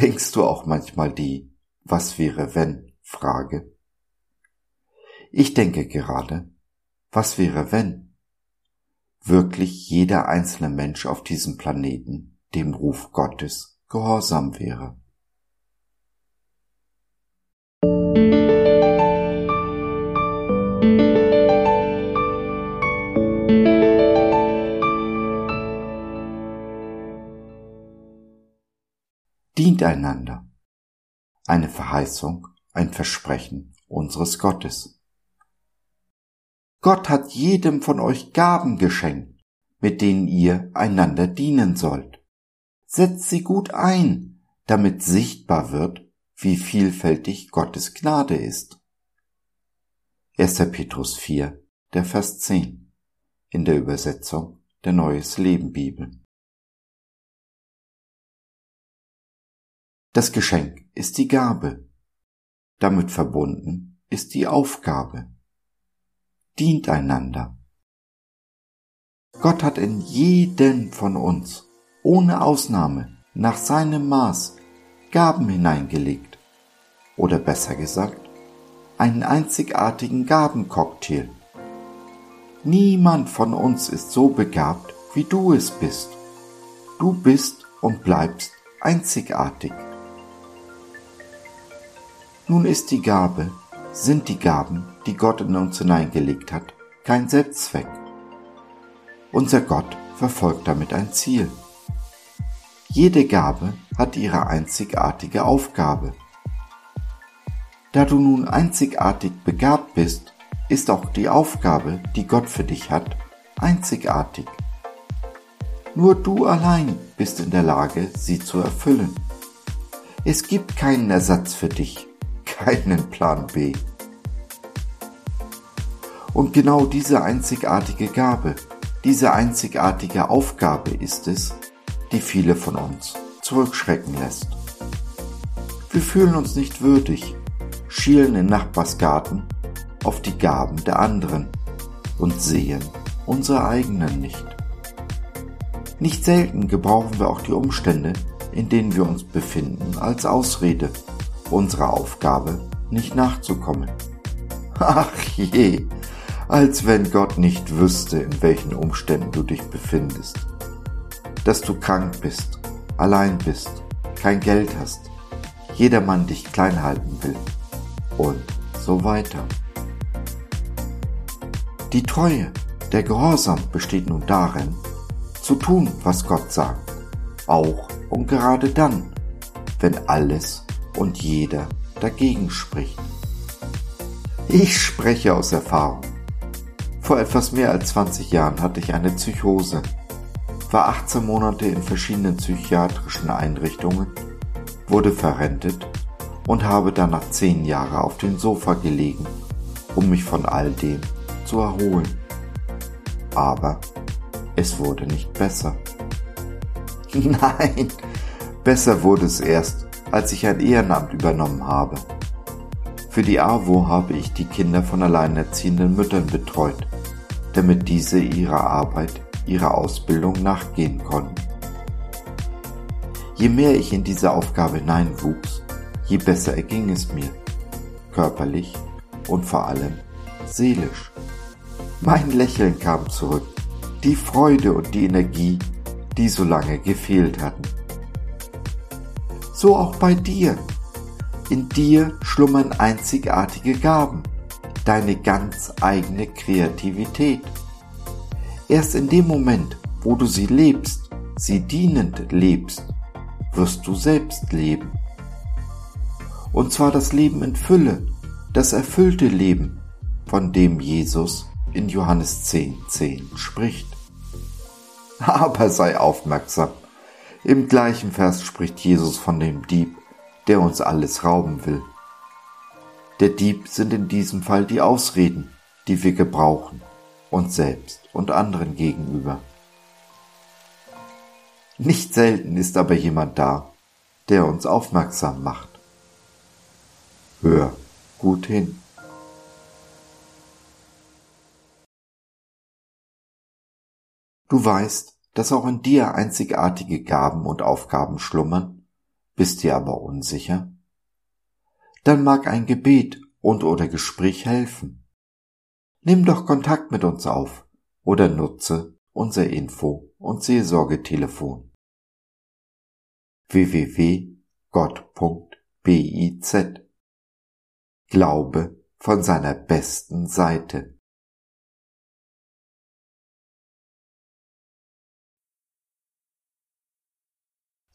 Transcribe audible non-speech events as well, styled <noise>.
Denkst du auch manchmal die Was wäre wenn Frage? Ich denke gerade, was wäre wenn wirklich jeder einzelne Mensch auf diesem Planeten dem Ruf Gottes gehorsam wäre? Dient einander. Eine Verheißung, ein Versprechen unseres Gottes. Gott hat jedem von euch Gaben geschenkt, mit denen ihr einander dienen sollt. Setzt sie gut ein, damit sichtbar wird, wie vielfältig Gottes Gnade ist. 1. Petrus 4, der Vers 10 in der Übersetzung der Neues Leben Bibel. Das Geschenk ist die Gabe. Damit verbunden ist die Aufgabe. Dient einander. Gott hat in jeden von uns, ohne Ausnahme, nach seinem Maß Gaben hineingelegt. Oder besser gesagt, einen einzigartigen Gabencocktail. Niemand von uns ist so begabt, wie du es bist. Du bist und bleibst einzigartig. Nun ist die Gabe, sind die Gaben, die Gott in uns hineingelegt hat, kein Selbstzweck. Unser Gott verfolgt damit ein Ziel. Jede Gabe hat ihre einzigartige Aufgabe. Da du nun einzigartig begabt bist, ist auch die Aufgabe, die Gott für dich hat, einzigartig. Nur du allein bist in der Lage, sie zu erfüllen. Es gibt keinen Ersatz für dich keinen Plan B. Und genau diese einzigartige Gabe, diese einzigartige Aufgabe ist es, die viele von uns zurückschrecken lässt. Wir fühlen uns nicht würdig, schielen in Nachbarsgarten auf die Gaben der anderen und sehen unsere eigenen nicht. Nicht selten gebrauchen wir auch die Umstände, in denen wir uns befinden, als Ausrede unserer Aufgabe nicht nachzukommen. Ach je, als wenn Gott nicht wüsste, in welchen Umständen du dich befindest. Dass du krank bist, allein bist, kein Geld hast, jedermann dich klein halten will und so weiter. Die Treue, der Gehorsam besteht nun darin, zu tun, was Gott sagt, auch und gerade dann, wenn alles und jeder dagegen spricht. Ich spreche aus Erfahrung. Vor etwas mehr als 20 Jahren hatte ich eine Psychose, war 18 Monate in verschiedenen psychiatrischen Einrichtungen, wurde verrentet und habe danach 10 Jahre auf dem Sofa gelegen, um mich von all dem zu erholen. Aber es wurde nicht besser. <laughs> Nein, besser wurde es erst, als ich ein Ehrenamt übernommen habe. Für die AWO habe ich die Kinder von alleinerziehenden Müttern betreut, damit diese ihrer Arbeit, ihrer Ausbildung nachgehen konnten. Je mehr ich in diese Aufgabe hineinwuchs, je besser erging es mir, körperlich und vor allem seelisch. Mein Lächeln kam zurück, die Freude und die Energie, die so lange gefehlt hatten so auch bei dir. In dir schlummern einzigartige Gaben, deine ganz eigene Kreativität. Erst in dem Moment, wo du sie lebst, sie dienend lebst, wirst du selbst leben. Und zwar das Leben in Fülle, das erfüllte Leben, von dem Jesus in Johannes 10, 10 spricht. <laughs> Aber sei aufmerksam, im gleichen Vers spricht Jesus von dem Dieb, der uns alles rauben will. Der Dieb sind in diesem Fall die Ausreden, die wir gebrauchen, uns selbst und anderen gegenüber. Nicht selten ist aber jemand da, der uns aufmerksam macht. Hör gut hin. Du weißt, dass auch in dir einzigartige Gaben und Aufgaben schlummern, bist dir aber unsicher? Dann mag ein Gebet und oder Gespräch helfen. Nimm doch Kontakt mit uns auf oder nutze unser Info- und Seelsorgetelefon www.gott.biz Glaube von seiner besten Seite.